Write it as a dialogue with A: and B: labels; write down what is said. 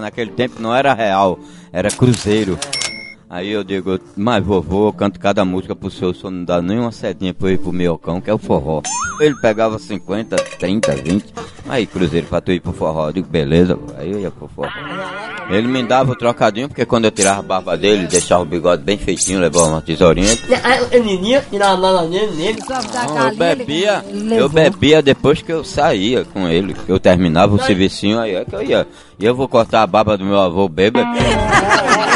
A: naquele tempo não era real, era cruzeiro. Aí eu digo, mas vovô, eu canto cada música pro senhor, o senhor não dá nenhuma setinha pra ir pro miocão, que é o forró. Ele pegava 50, 30, 20. Aí, Cruzeiro, pra tu ir pro forró. Eu digo, beleza, aí eu ia pro forró. Ele me dava o trocadinho, porque quando eu tirava a barba dele, deixava o bigode bem feitinho, levava uma tesourinha.
B: Tirava nada nele.
A: Não, eu bebia, eu bebia depois que eu saía com ele, que eu terminava o servicinho, aí é que eu ia. E eu vou cortar a barba do meu avô bêbado.